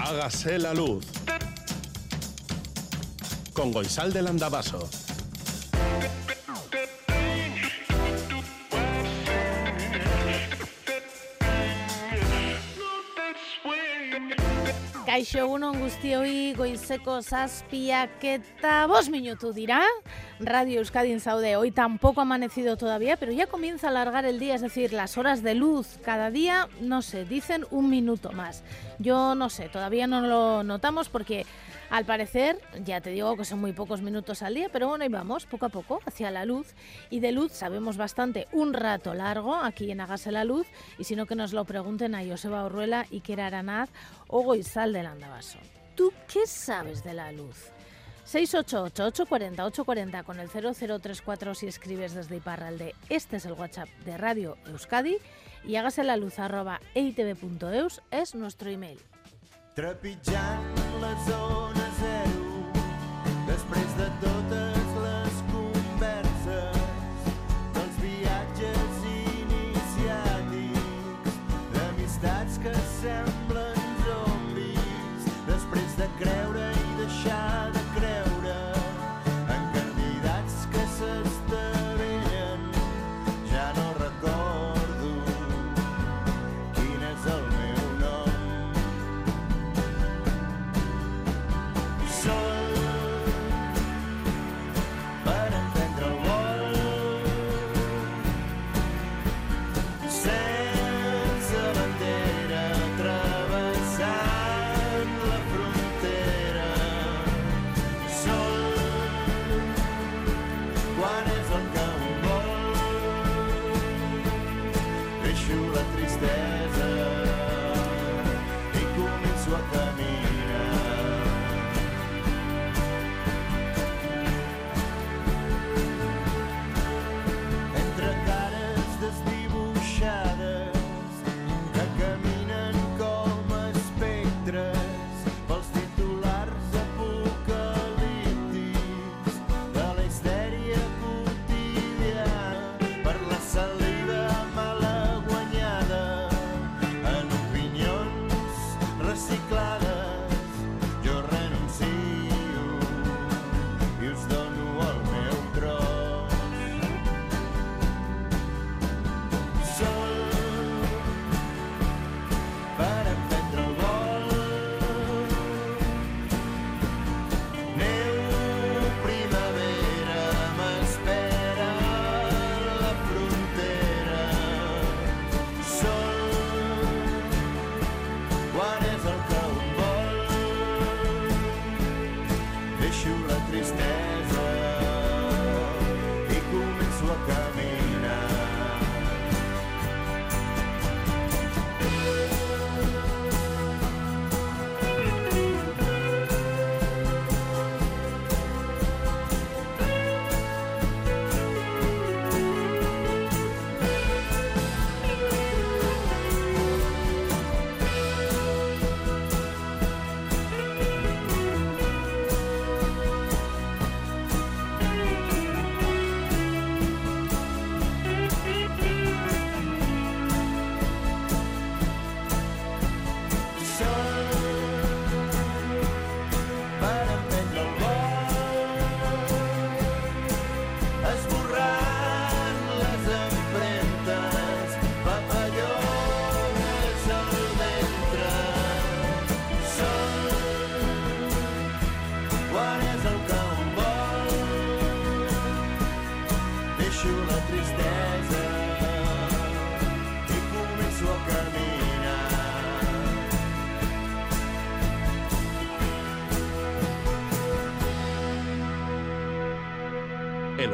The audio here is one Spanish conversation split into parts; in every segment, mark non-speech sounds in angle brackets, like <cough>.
Hágase la luz. Con Goisal del Andabaso. Kaixo egunon guztioi goizeko zazpiak eta bos minutu dira. Radio Euskadi en Saude. Hoy tampoco ha amanecido todavía, pero ya comienza a alargar el día, es decir, las horas de luz cada día, no sé, dicen un minuto más. Yo no sé, todavía no lo notamos porque al parecer, ya te digo que son muy pocos minutos al día, pero bueno, ahí vamos, poco a poco, hacia la luz. Y de luz sabemos bastante un rato largo aquí en Hágase la Luz, y si no que nos lo pregunten a Joseba Orruela, Iker Aranaz o Goizal del Andabaso. ¿Tú qué sabes de la luz? 688-840-840 con el 0034 si escribes desde Iparralde. Este es el WhatsApp de Radio Euskadi y hágase la luz arroba eitv.eus es nuestro email.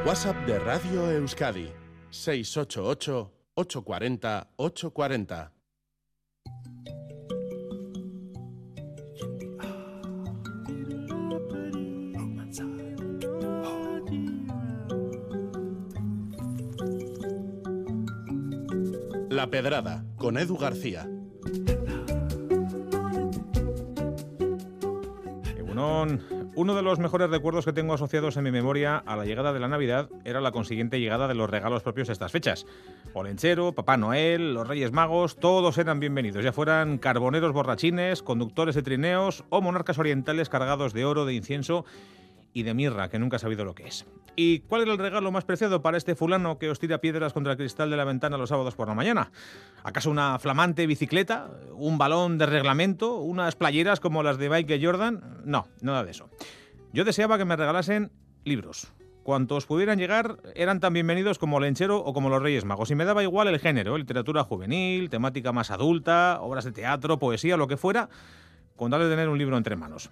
WhatsApp de Radio Euskadi. 688-840-840. La Pedrada, con Edu García. Egunon. Uno de los mejores recuerdos que tengo asociados en mi memoria a la llegada de la Navidad era la consiguiente llegada de los regalos propios de estas fechas. Olenchero, Papá Noel, los Reyes Magos, todos eran bienvenidos, ya fueran carboneros borrachines, conductores de trineos o monarcas orientales cargados de oro, de incienso y de mirra, que nunca he sabido lo que es. ¿Y cuál era el regalo más preciado para este fulano que os tira piedras contra el cristal de la ventana los sábados por la mañana? ¿Acaso una flamante bicicleta? ¿Un balón de reglamento? ¿Unas playeras como las de Michael Jordan? No, nada de eso. Yo deseaba que me regalasen libros. Cuantos pudieran llegar eran tan bienvenidos como Lenchero o como los Reyes Magos. Y me daba igual el género, literatura juvenil, temática más adulta, obras de teatro, poesía, lo que fuera, con de tener un libro entre manos.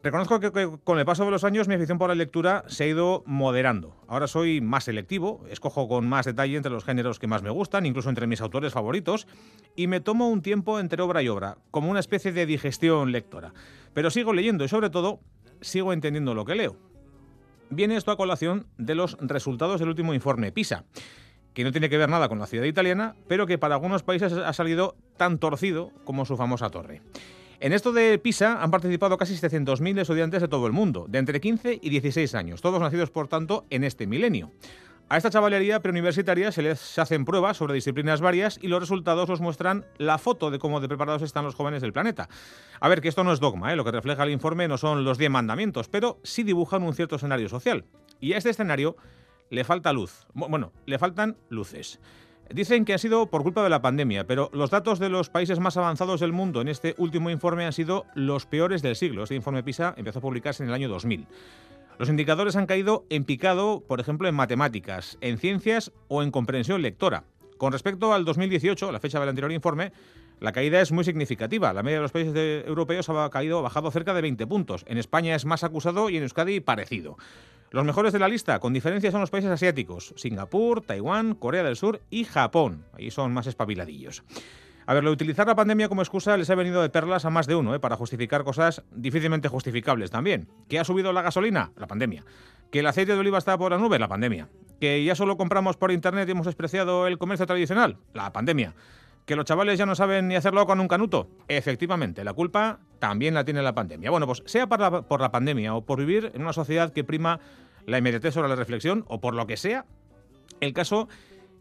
Reconozco que, con el paso de los años mi afición por la lectura se ha ido moderando. Ahora soy más selectivo, escojo con más detalle entre los géneros que más me gustan, incluso entre mis autores favoritos, y me tomo un tiempo entre obra y obra, como una especie de digestión lectora. Pero sigo leyendo y sobre todo sigo entendiendo lo que leo. Viene esto a colación de los resultados del último informe PISA que no tiene que ver nada con la ciudad italiana, pero que para algunos países ha salido tan torcido como su famosa torre. En esto de PISA han participado casi 700.000 estudiantes de todo el mundo, de entre 15 y 16 años, todos nacidos por tanto en este milenio. A esta chavalería preuniversitaria se les hacen pruebas sobre disciplinas varias y los resultados nos muestran la foto de cómo de preparados están los jóvenes del planeta. A ver, que esto no es dogma, ¿eh? lo que refleja el informe no son los 10 mandamientos, pero sí dibujan un cierto escenario social. Y a este escenario le falta luz. Bueno, le faltan luces. Dicen que ha sido por culpa de la pandemia, pero los datos de los países más avanzados del mundo en este último informe han sido los peores del siglo. Este informe PISA empezó a publicarse en el año 2000. Los indicadores han caído en picado, por ejemplo, en matemáticas, en ciencias o en comprensión lectora. Con respecto al 2018, la fecha del anterior informe, la caída es muy significativa. La media de los países europeos ha caído, ha bajado cerca de 20 puntos. En España es más acusado y en Euskadi parecido. Los mejores de la lista, con diferencia, son los países asiáticos: Singapur, Taiwán, Corea del Sur y Japón. Ahí son más espabiladillos. A ver, de utilizar la pandemia como excusa les ha venido de perlas a más de uno, ¿eh? para justificar cosas difícilmente justificables también. ¿Que ha subido la gasolina? La pandemia. ¿Que el aceite de oliva está por la nube? La pandemia. ¿Que ya solo compramos por internet y hemos despreciado el comercio tradicional? La pandemia. ¿Que los chavales ya no saben ni hacerlo con un canuto? Efectivamente, la culpa también la tiene la pandemia. Bueno, pues sea por la, pandemia o por vivir en una sociedad que prima la inmediatez sobre la reflexión o por lo que sea, el caso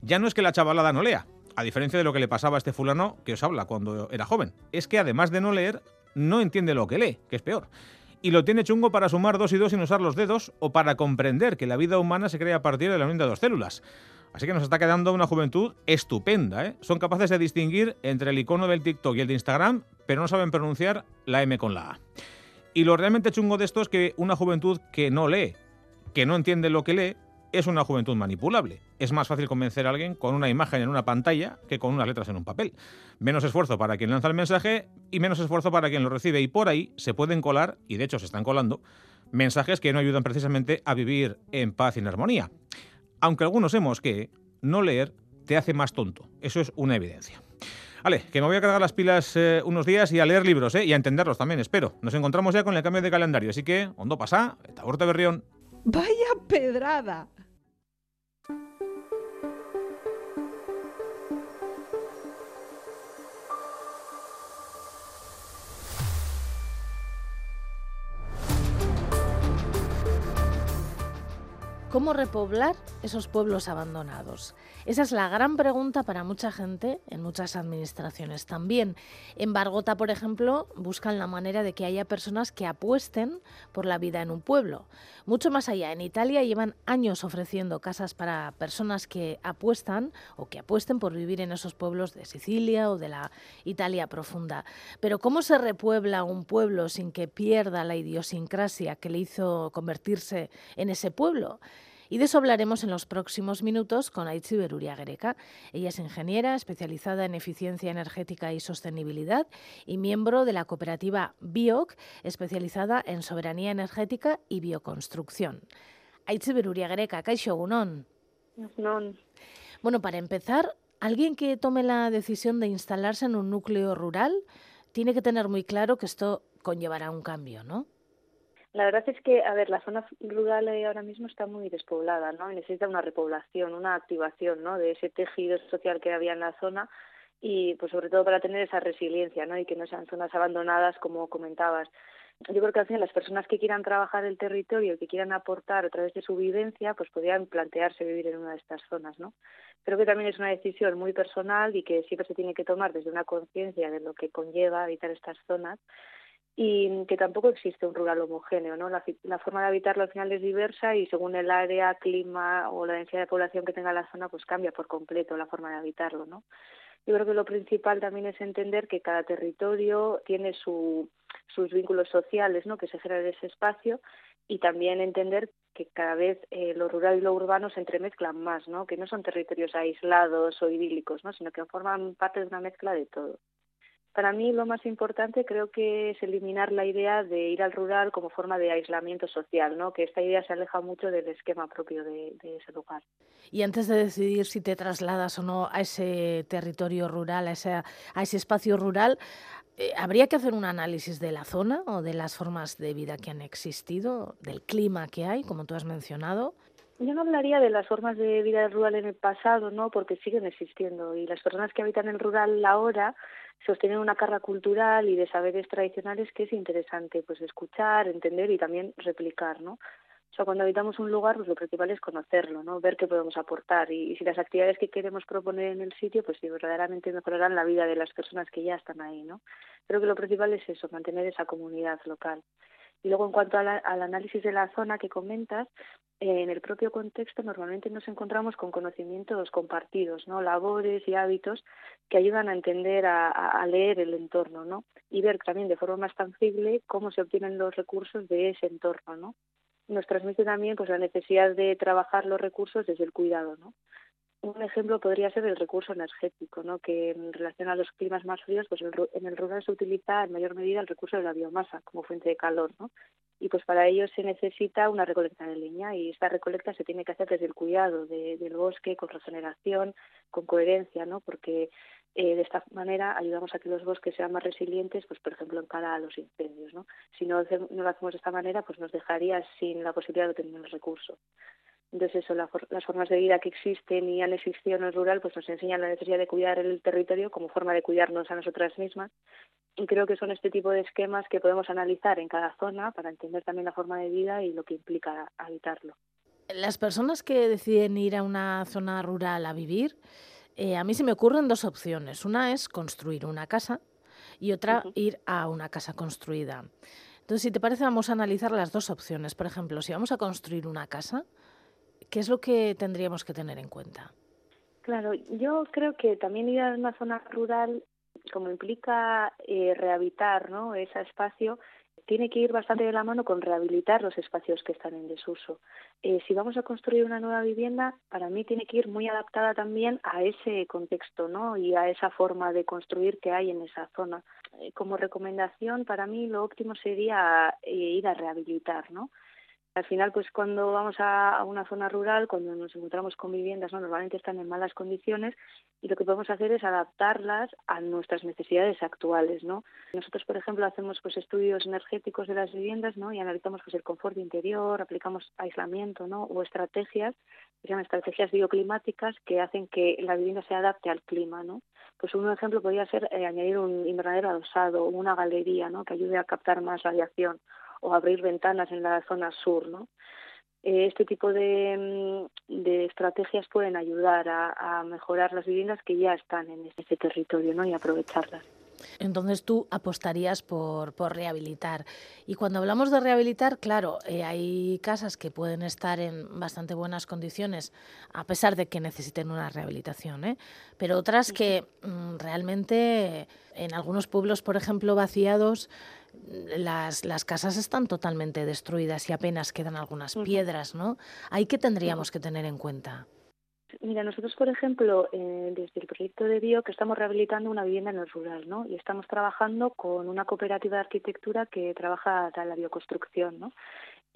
ya no es que la chavalada no lea, a diferencia de lo que le pasaba a este fulano que os habla cuando era joven. Es que además de no leer, no entiende lo que lee, que es peor. Y lo tiene chungo para sumar dos y dos sin usar los dedos o para comprender que la vida humana se crea a partir de la unión de dos células. Así que nos está quedando una juventud estupenda. ¿eh? Son capaces de distinguir entre el icono del TikTok y el de Instagram, pero no saben pronunciar la M con la A. Y lo realmente chungo de esto es que una juventud que no lee, que no entiende lo que lee, es una juventud manipulable. Es más fácil convencer a alguien con una imagen en una pantalla que con unas letras en un papel. Menos esfuerzo para quien lanza el mensaje y menos esfuerzo para quien lo recibe. Y por ahí se pueden colar, y de hecho se están colando, mensajes que no ayudan precisamente a vivir en paz y en armonía. Aunque algunos hemos que no leer te hace más tonto. Eso es una evidencia. Vale, que me voy a cargar las pilas eh, unos días y a leer libros, ¿eh? Y a entenderlos también, espero. Nos encontramos ya con el cambio de calendario, así que, ondo pasa, eta urte berrión. Vaya pedrada. ¿Cómo repoblar esos pueblos abandonados? Esa es la gran pregunta para mucha gente en muchas administraciones también. En Bargota, por ejemplo, buscan la manera de que haya personas que apuesten por la vida en un pueblo. Mucho más allá, en Italia llevan años ofreciendo casas para personas que apuestan o que apuesten por vivir en esos pueblos de Sicilia o de la Italia profunda. Pero ¿cómo se repuebla un pueblo sin que pierda la idiosincrasia que le hizo convertirse en ese pueblo? Y de eso hablaremos en los próximos minutos con Aitziber Uriagereka. Ella es ingeniera especializada en eficiencia energética y sostenibilidad y miembro de la cooperativa BIOC, especializada en soberanía energética y bioconstrucción. Aitziber Uriagereka, Kaixo Gunón. Bueno, para empezar, alguien que tome la decisión de instalarse en un núcleo rural tiene que tener muy claro que esto conllevará un cambio, ¿no? La verdad es que, a ver, la zona rural ahora mismo está muy despoblada, ¿no? Y necesita una repoblación, una activación, ¿no? De ese tejido social que había en la zona y, pues, sobre todo para tener esa resiliencia, ¿no? Y que no sean zonas abandonadas, como comentabas. yo creo que al final las personas que quieran trabajar el territorio que quieran aportar a través de su vivencia, pues podrían plantearse vivir en una de estas zonas, ¿no? Creo que también es una decisión muy personal y que siempre se tiene que tomar desde una conciencia de lo que conlleva habitar estas zonas y que tampoco existe un rural homogéneo, ¿no? La, forma de habitarlo al final es diversa y según el área, clima o la densidad de población que tenga la zona, pues cambia por completo la forma de habitarlo, ¿no? Yo creo que lo principal también es entender que cada territorio tiene su, sus vínculos sociales, ¿no? Que se generan en ese espacio y también entender que cada vez eh, lo rural y lo urbano se entremezclan más, ¿no? Que no son territorios aislados o idílicos, ¿no? Sino que forman parte de una mezcla de todo. Para mí lo más importante creo que es eliminar la idea de ir al rural como forma de aislamiento social, ¿no? que esta idea se aleja mucho del esquema propio de, ese lugar. Y antes de decidir si te trasladas o no a ese territorio rural, a ese, a ese espacio rural, eh, ¿habría que hacer un análisis de la zona o de las formas de vida que han existido, del clima que hay, como tú has mencionado? Yo no hablaría de las formas de vida rural en el pasado, ¿no? Porque siguen existiendo y las personas que habitan el rural ahora sostienen una carga cultural y de saberes tradicionales que es interesante pues escuchar, entender y también replicar, ¿no? O sea, cuando habitamos un lugar, pues lo principal es conocerlo, ¿no? Ver qué podemos aportar y, y si las actividades que queremos proponer en el sitio, pues si verdaderamente mejorarán la vida de las personas que ya están ahí, ¿no? Creo que lo principal es eso, mantener esa comunidad local. Y luego, en cuanto la, al análisis de la zona que comentas, eh, en el propio contexto normalmente nos encontramos con conocimientos compartidos, ¿no? labores y hábitos que ayudan a entender, a, a leer el entorno ¿no? y ver también de forma más tangible cómo se obtienen los recursos de ese entorno. ¿no? Nos transmite también pues, la necesidad de trabajar los recursos desde el cuidado. ¿no? Un ejemplo podría ser el recurso energético, ¿no? que en relación a los climas más fríos, pues en el rural se utiliza en mayor medida el recurso de la biomasa como fuente de calor, ¿no? y pues para ello se necesita una recolecta de leña y esta recolecta se tiene que hacer desde el cuidado de, del bosque, con regeneración, con coherencia, ¿no? porque eh, de esta manera ayudamos a que los bosques sean más resilientes, pues por ejemplo en cara a los incendios. ¿no? Si no, no lo hacemos de esta manera, pues nos dejaría sin la posibilidad de tener el recurso. Entonces, eso, la, las formas de vida que existen y han existido en el rural, pues nos enseñan la necesidad de cuidar el territorio como forma de cuidarnos a nosotras mismas. Y creo que son este tipo de esquemas que podemos analizar en cada zona para entender también la forma de vida y lo que implica habitarlo. Las personas que deciden ir a una zona rural a vivir, eh, a mí se me ocurren dos opciones. Una es construir una casa y otra uh -huh. ir a una casa construida. Entonces, si te parece, vamos a analizar las dos opciones. Por ejemplo, si vamos a construir una casa, ¿qué es lo que tendríamos que tener en cuenta? Claro, yo creo que también ir a una zona rural, como implica eh, rehabilitar ¿no? ese espacio, tiene que ir bastante de la mano con rehabilitar los espacios que están en desuso. Eh, si vamos a construir una nueva vivienda, para mí tiene que ir muy adaptada también a ese contexto ¿no? y a esa forma de construir que hay en esa zona. Eh, como recomendación, para mí lo óptimo sería ir a rehabilitar, ¿no? Al final, pues cuando vamos a, una zona rural, cuando nos encontramos con viviendas, ¿no? normalmente están en malas condiciones y lo que podemos hacer es adaptarlas a nuestras necesidades actuales, ¿no? Nosotros, por ejemplo, hacemos pues estudios energéticos de las viviendas, ¿no? Y analizamos pues el confort interior, aplicamos aislamiento, ¿no? O estrategias, que se llaman estrategias bioclimáticas que hacen que la vivienda se adapte al clima, ¿no? Pues un ejemplo podría ser eh, añadir un invernadero adosado o una galería, ¿no? Que ayude a captar más radiación o abrir ventanas en la zona sur, ¿no? Este tipo de, de estrategias pueden ayudar a, a, mejorar las viviendas que ya están en ese territorio ¿no? y aprovecharlas. Entonces tú apostarías por, por, rehabilitar. Y cuando hablamos de rehabilitar, claro, eh, hay casas que pueden estar en bastante buenas condiciones, a pesar de que necesiten una rehabilitación, ¿eh? pero otras que mm, realmente en algunos pueblos, por ejemplo, vaciados, las, las, casas están totalmente destruidas y apenas quedan algunas piedras, ¿no? ¿Ahí qué tendríamos que tener en cuenta? Mira, nosotros, por ejemplo, eh, desde el proyecto de Bio, que estamos rehabilitando una vivienda en el rural, ¿no? Y estamos trabajando con una cooperativa de arquitectura que trabaja la bioconstrucción, ¿no?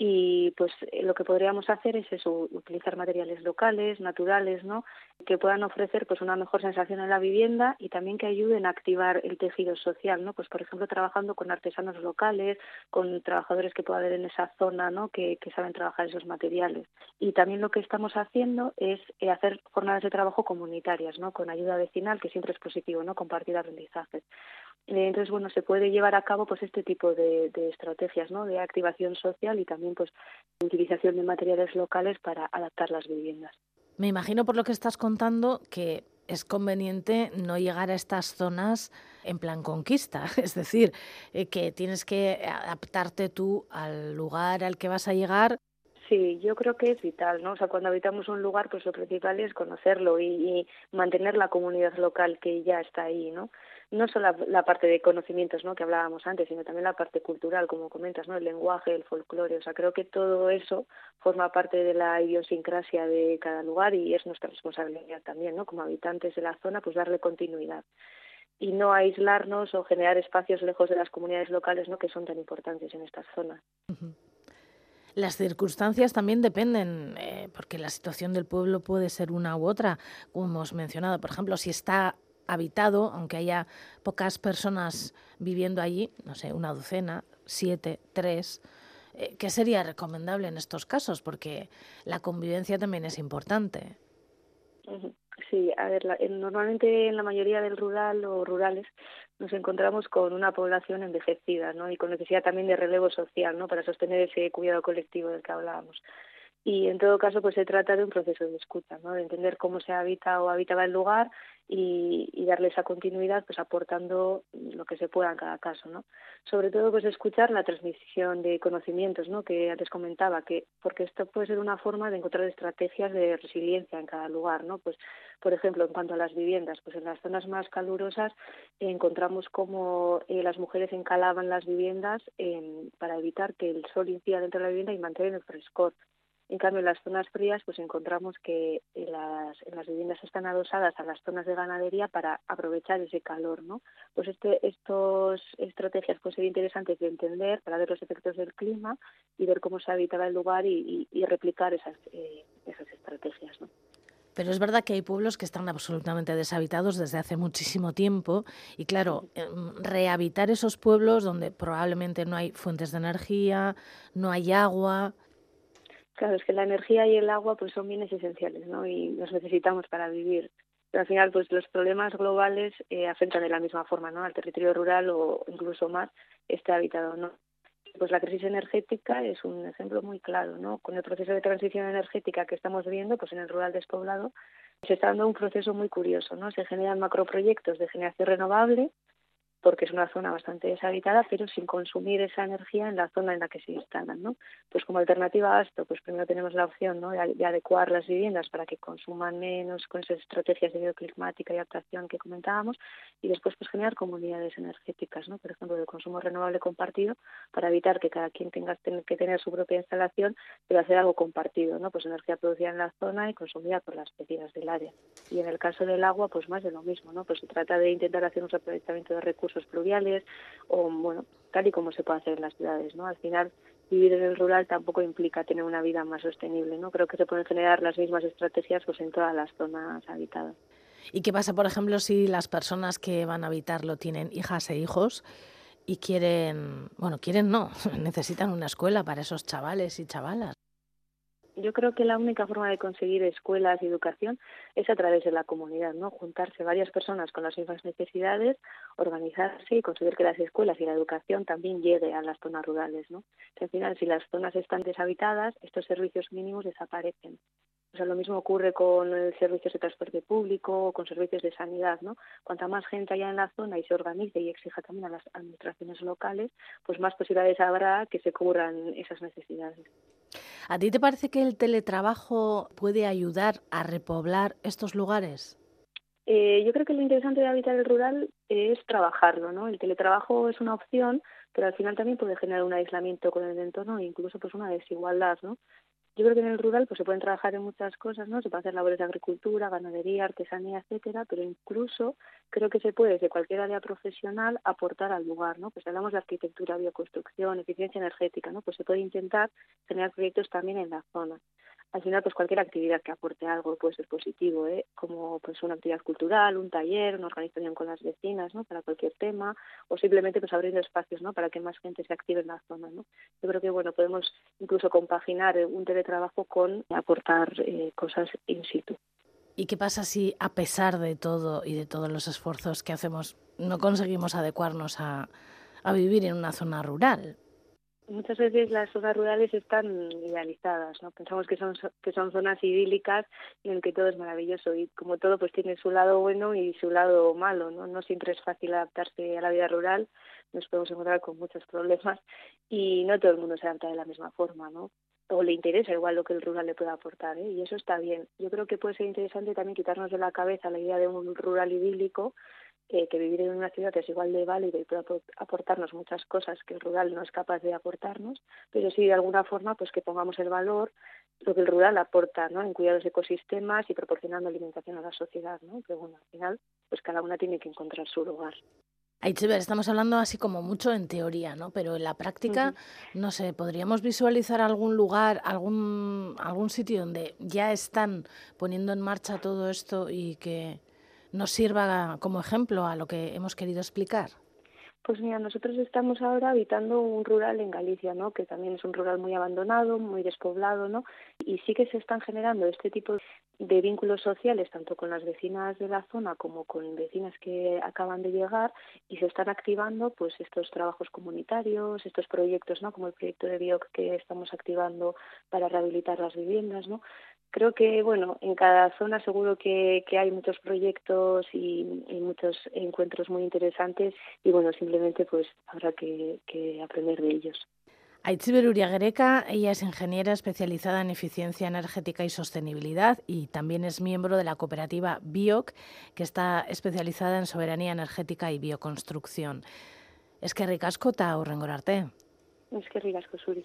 Y pues lo que podríamos hacer es eso, utilizar materiales locales, naturales, ¿no? que puedan ofrecer pues una mejor sensación en la vivienda y también que ayuden a activar el tejido social, ¿no? Pues por ejemplo trabajando con artesanos locales, con trabajadores que pueda haber en esa zona, ¿no? Que, que saben trabajar esos materiales. Y también lo que estamos haciendo es eh, hacer jornadas de trabajo comunitarias, ¿no? Con ayuda vecinal, que siempre es positivo, ¿no? Compartir aprendizajes. Eh, Entonces, bueno, se puede llevar a cabo pues este tipo de, de estrategias, ¿no? De activación social y también pues utilización de materiales locales para adaptar las viviendas. Me imagino por lo que estás contando que es conveniente no llegar a estas zonas en plan conquista, <laughs> es decir, eh, que tienes que adaptarte tú al lugar al que vas a llegar. Sí, yo creo que es vital, ¿no? O sea, cuando habitamos un lugar, pues lo principal es conocerlo y, y mantener la comunidad local que ya está ahí, ¿no? No solo la, parte de conocimientos, ¿no? Que hablábamos antes, sino también la parte cultural, como comentas, ¿no? El lenguaje, el folclore, o sea, creo que todo eso forma parte de la idiosincrasia de cada lugar y es nuestra responsabilidad también, ¿no? Como habitantes de la zona, pues darle continuidad y no aislarnos o generar espacios lejos de las comunidades locales, ¿no? Que son tan importantes en estas zonas. Las circunstancias también dependen, eh, porque la situación del pueblo puede ser una u otra, como hemos mencionado. Por ejemplo, si está habitado, aunque haya pocas personas viviendo allí, no sé, una docena, siete, tres, eh, ¿qué sería recomendable en estos casos? Porque la convivencia también es importante. Sí, a ver, la, normalmente en la mayoría del rural o rurales nos encontramos con una población envejecida, ¿no? Y con necesidad también de relevo social, ¿no? Para sostener ese cuidado colectivo del que hablábamos. Y en todo caso, pues se trata de un proceso de escucha, ¿no? De entender cómo se habita o habitaba el lugar y, y darle esa continuidad, pues aportando lo que se pueda en cada caso, ¿no? Sobre todo, pues escuchar la transmisión de conocimientos, ¿no? Que antes comentaba, que porque esto puede ser una forma de encontrar estrategias de resiliencia en cada lugar, ¿no? Pues, por ejemplo, en cuanto a las viviendas, pues en las zonas más calurosas encontramos cómo eh, las mujeres encalaban las viviendas eh, para evitar que el sol incida dentro de la vivienda y mantener el frescor. En cambio, en las zonas frías, pues encontramos que las, en las viviendas están adosadas a las zonas de ganadería para aprovechar ese calor, ¿no? Pues este, estos estrategias pueden ser interesantes de entender para ver los efectos del clima y ver cómo se habitaba el lugar y, y, y replicar esas, eh, esas estrategias, ¿no? Pero es verdad que hay pueblos que están absolutamente deshabitados desde hace muchísimo tiempo y claro, em, rehabitar esos pueblos donde probablemente no hay fuentes de energía, no hay agua, Claro, es que la energía y el agua pues son bienes esenciales, ¿no? Y los necesitamos para vivir. Pero al final, pues los problemas globales eh, afectan de la misma forma, ¿no? Al territorio rural o incluso más esté habitado, ¿no? Pues la crisis energética es un ejemplo muy claro, ¿no? Con el proceso de transición energética que estamos viendo, pues en el rural despoblado, se está dando un proceso muy curioso, ¿no? Se generan macroproyectos de generación renovable, porque es una zona bastante deshabitada, pero sin consumir esa energía en la zona en la que se instalan, ¿no? Pues como alternativa a esto, pues primero tenemos la opción, ¿no? de, de adecuar las viviendas para que consuman menos con esas estrategias de bioclimática y adaptación que comentábamos, y después pues generar comunidades energéticas, ¿no? Por ejemplo, de consumo renovable compartido para evitar que cada quien tenga que tener su propia instalación, pero hacer algo compartido, ¿no? Pues energía producida en la zona y consumida por las vecinas del área. Y en el caso del agua, pues más de lo mismo, ¿no? Pues se trata de intentar hacer un aprovechamiento de recursos pluviales o bueno tal y como se puede hacer en las ciudades no al final vivir en el rural tampoco implica tener una vida más sostenible no creo que se pueden generar las mismas estrategias pues en todas las zonas habitadas. Y qué pasa por ejemplo si las personas que van a habitarlo tienen hijas e hijos y quieren bueno quieren no <laughs> necesitan una escuela para esos chavales y chavalas yo creo que la única forma de conseguir escuelas y educación es a través de la comunidad, ¿no? Juntarse varias personas con las mismas necesidades, organizarse y conseguir que las escuelas y la educación también llegue a las zonas rurales, ¿no? Que al final, si las zonas están deshabitadas, estos servicios mínimos desaparecen. O sea, lo mismo ocurre con servicios de transporte público con servicios de sanidad, ¿no? Cuanta más gente haya en la zona y se organice y exija también a las administraciones locales, pues más posibilidades habrá que se cubran esas necesidades. ¿A ti te parece que el teletrabajo puede ayudar a repoblar estos lugares? Eh, yo creo que lo interesante de habitar el rural es trabajarlo, ¿no? El teletrabajo es una opción, pero al final también puede generar un aislamiento con el entorno e incluso pues una desigualdad, ¿no? Yo creo que en el rural pues se pueden trabajar en muchas cosas, ¿no? Se puede hacer labores de agricultura, ganadería, artesanía, etcétera, pero incluso creo que se puede desde cualquier área profesional aportar al lugar, ¿no? Pues hablamos de arquitectura, bioconstrucción, eficiencia energética, ¿no? Pues se puede intentar generar proyectos también en la zona al final pues cualquier actividad que aporte algo puede ser positivo ¿eh? como pues una actividad cultural un taller una organización con las vecinas no para cualquier tema o simplemente pues abriendo espacios no para que más gente se active en la zona no yo creo que bueno podemos incluso compaginar un teletrabajo con aportar eh, cosas in situ ¿Y qué pasa si a pesar de todo y de todos los esfuerzos que hacemos no conseguimos adecuarnos a vivir en una zona rural? Muchas veces las zonas rurales están idealizadas, ¿no? Pensamos que son que son zonas idílicas en el que todo es maravilloso y como todo pues tiene su lado bueno y su lado malo, ¿no? No siempre es fácil adaptarse a la vida rural, nos podemos encontrar con muchos problemas y no todo el mundo se adapta de la misma forma, ¿no? o le interesa igual lo que el rural le pueda aportar, ¿eh? y eso está bien. Yo creo que puede ser interesante también quitarnos de la cabeza la idea de un rural idílico, eh, que vivir en una ciudad es igual de válido y puede aportarnos muchas cosas que el rural no es capaz de aportarnos, pero sí de alguna forma pues que pongamos el valor lo que el rural aporta, ¿no? En cuidar los ecosistemas y proporcionando alimentación a la sociedad, ¿no? Que bueno, al final pues cada una tiene que encontrar su lugar. Aitziber, estamos hablando así como mucho en teoría, ¿no? Pero en la práctica, no sé, ¿podríamos visualizar algún lugar, algún, algún sitio donde ya están poniendo en marcha todo esto y que nos sirva como ejemplo a lo que hemos querido explicar? Pues mira, nosotros estamos ahora habitando un rural en Galicia, ¿no? Que también es un rural muy abandonado, muy despoblado, ¿no? Y sí que se están generando este tipo de vínculos sociales, tanto con las vecinas de la zona como con vecinas que acaban de llegar, y se están activando, pues, estos trabajos comunitarios, estos proyectos, ¿no? Como el proyecto de BIOC que estamos activando para rehabilitar las viviendas, ¿no? creo que bueno en cada zona seguro que, que hay muchos proyectos y, y, muchos encuentros muy interesantes y bueno simplemente pues habrá que, que aprender de ellos. Aitziber Uriagereka, ella es ingeniera especializada en eficiencia energética y sostenibilidad y también es miembro de la cooperativa BIOC, que está especializada en soberanía energética y bioconstrucción. Es que ricasco eta urrengorarte. Es que ricasco, Suri.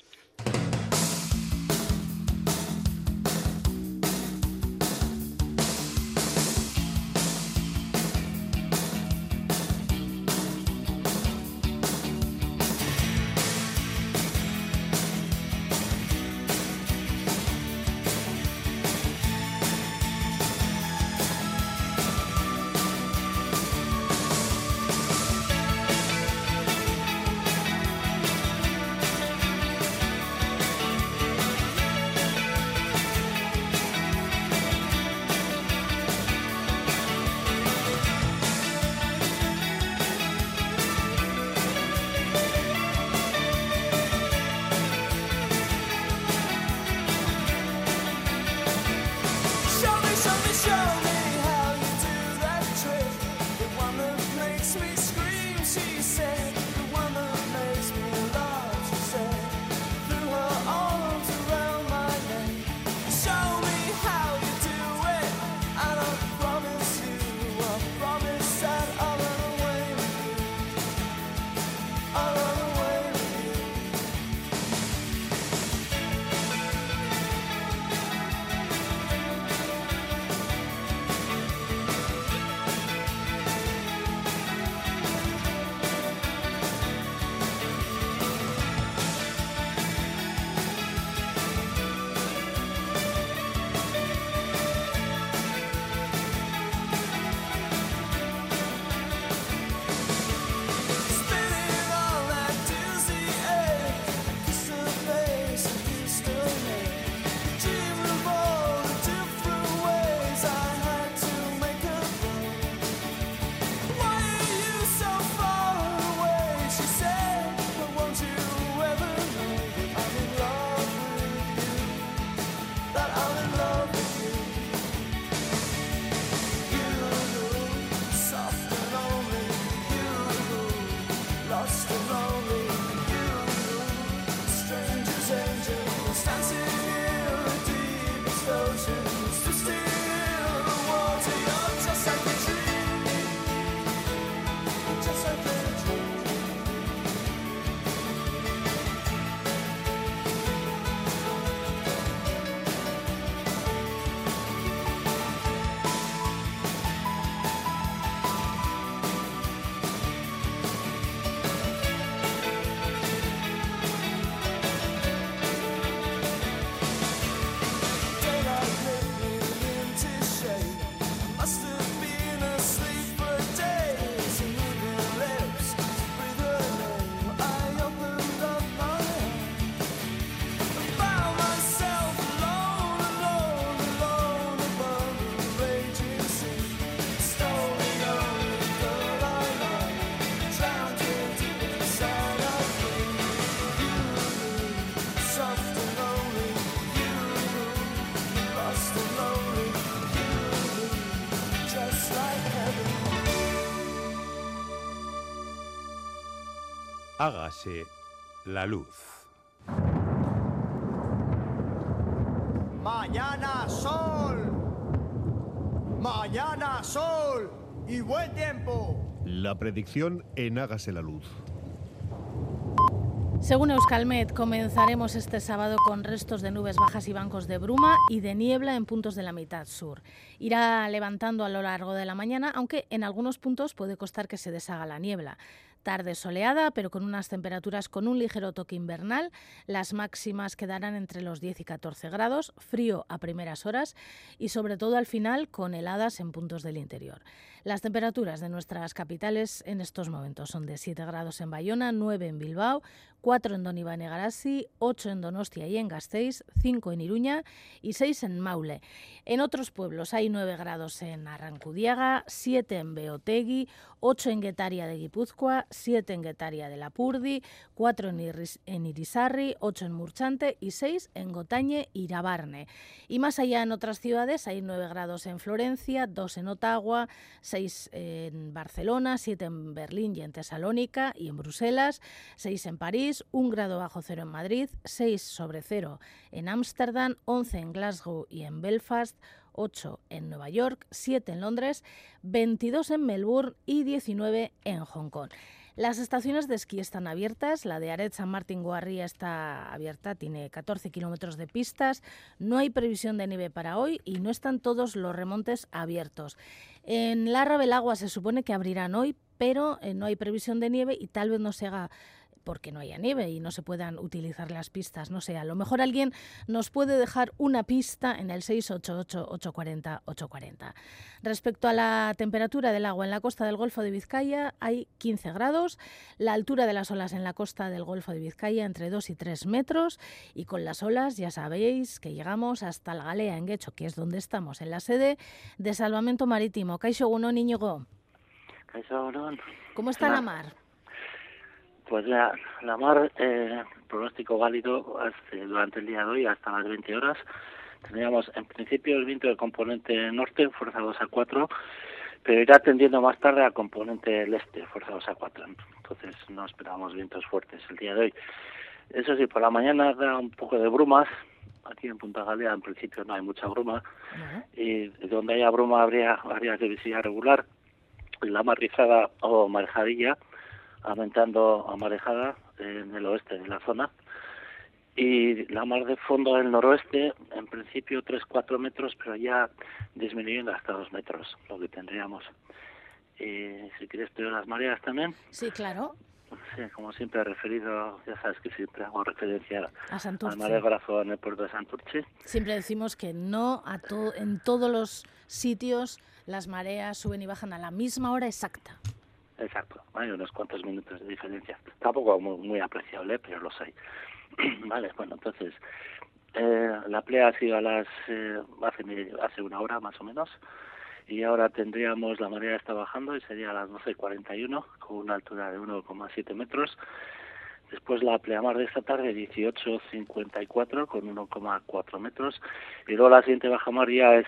Hágase la luz. Mañana sol. Mañana sol. Y buen tiempo. La predicción en Hágase la Luz. Según Euskalmet, comenzaremos este sábado con restos de nubes bajas y bancos de bruma y de niebla en puntos de la mitad sur. Irá levantando a lo largo de la mañana, aunque en algunos puntos puede costar que se deshaga la niebla. Tarde soleada, pero con unas temperaturas con un ligero toque invernal. Las máximas quedarán entre los 10 y 14 grados, frío a primeras horas y sobre todo al final con heladas en puntos del interior. Las temperaturas de nuestras capitales en estos momentos son de 7 grados en Bayona, 9 en Bilbao, 4 en Donibane y Garasi, 8 en Donostia y en Gasteiz, 5 en Iruña y 6 en Maule. En otros pueblos hay 9 grados en Arrancudiaga, 7 en Beotegui, 8 en Guetaria de Guipúzcoa, 7 en Guetaria de Lapurdi, 4 en, Iris- en Irisarri, 8 en Murchante y 6 en Gotañe y Irabarne. Y más allá en otras ciudades hay 9 grados en Florencia, 2 en Ottawa, 6 en Barcelona, 7 en Berlín y en Tesalónica y en Bruselas, 6 en París, 1 grado bajo cero en Madrid, 6 sobre cero en Ámsterdam, 11 en Glasgow y en Belfast, 8 en Nueva York, 7 en Londres, 22 en Melbourne y 19 en Hong Kong. Las estaciones de esquí están abiertas. La de Aret San Martín Guarría está abierta, tiene 14 kilómetros de pistas. No hay previsión de nieve para hoy y no están todos los remontes abiertos. En Larra Belagua se supone que abrirán hoy, pero eh, no hay previsión de nieve y tal vez no se haga porque no haya nieve y no se puedan utilizar las pistas. No sé, a lo mejor alguien nos puede dejar una pista en el 688-840-840. Respecto a la temperatura del agua en la costa del Golfo de Vizcaya, hay 15 grados. La altura de las olas en la costa del Golfo de Vizcaya entre 2 y 3 metros. Y con las olas ya sabéis que llegamos hasta la Galea en Guecho, que es donde estamos, en la sede de Salvamento Marítimo. Caixo. Eso, no. ¿Cómo está la mar? Pues la, la mar, eh, pronóstico válido hasta- durante el día de hoy hasta las 20 horas. Tendríamos en principio el viento del componente norte, fuerza 2 a 4, pero irá tendiendo más tarde al componente del este, fuerza 2 a 4. Entonces no esperamos vientos fuertes el día de hoy. Eso sí, por la mañana da un poco de brumas. Aquí en Punta Galea en principio no hay mucha bruma. Y donde haya bruma habría, habría que visitar regular. La marrizada o marejadilla aumentando a marejada en el oeste de la zona. Y la mar de fondo del noroeste, en principio 3-4 metros, pero ya disminuyendo hasta 2 metros, lo que tendríamos. Y si quieres, doy las mareas también. Sí, claro. Sí, como siempre he referido, ya sabes que siempre hago referencia A al mareógrafo en el puerto de Santurce. Siempre decimos que no a to- en todos los sitios las mareas suben y bajan a la misma hora exacta. Exacto, hay unos cuantos minutos de diferencia. Tampoco muy, muy apreciable, pero los hay. <clears throat> vale, bueno, entonces, eh, la playa ha sido a las, eh, hace, hace una hora más o menos, y ahora tendríamos, la marea está bajando y sería a las 12.41, con una altura de 1,7 metros. Después la pleamar de esta tarde, 18.54, con 1,4 metros. Y luego la siguiente bajamar ya es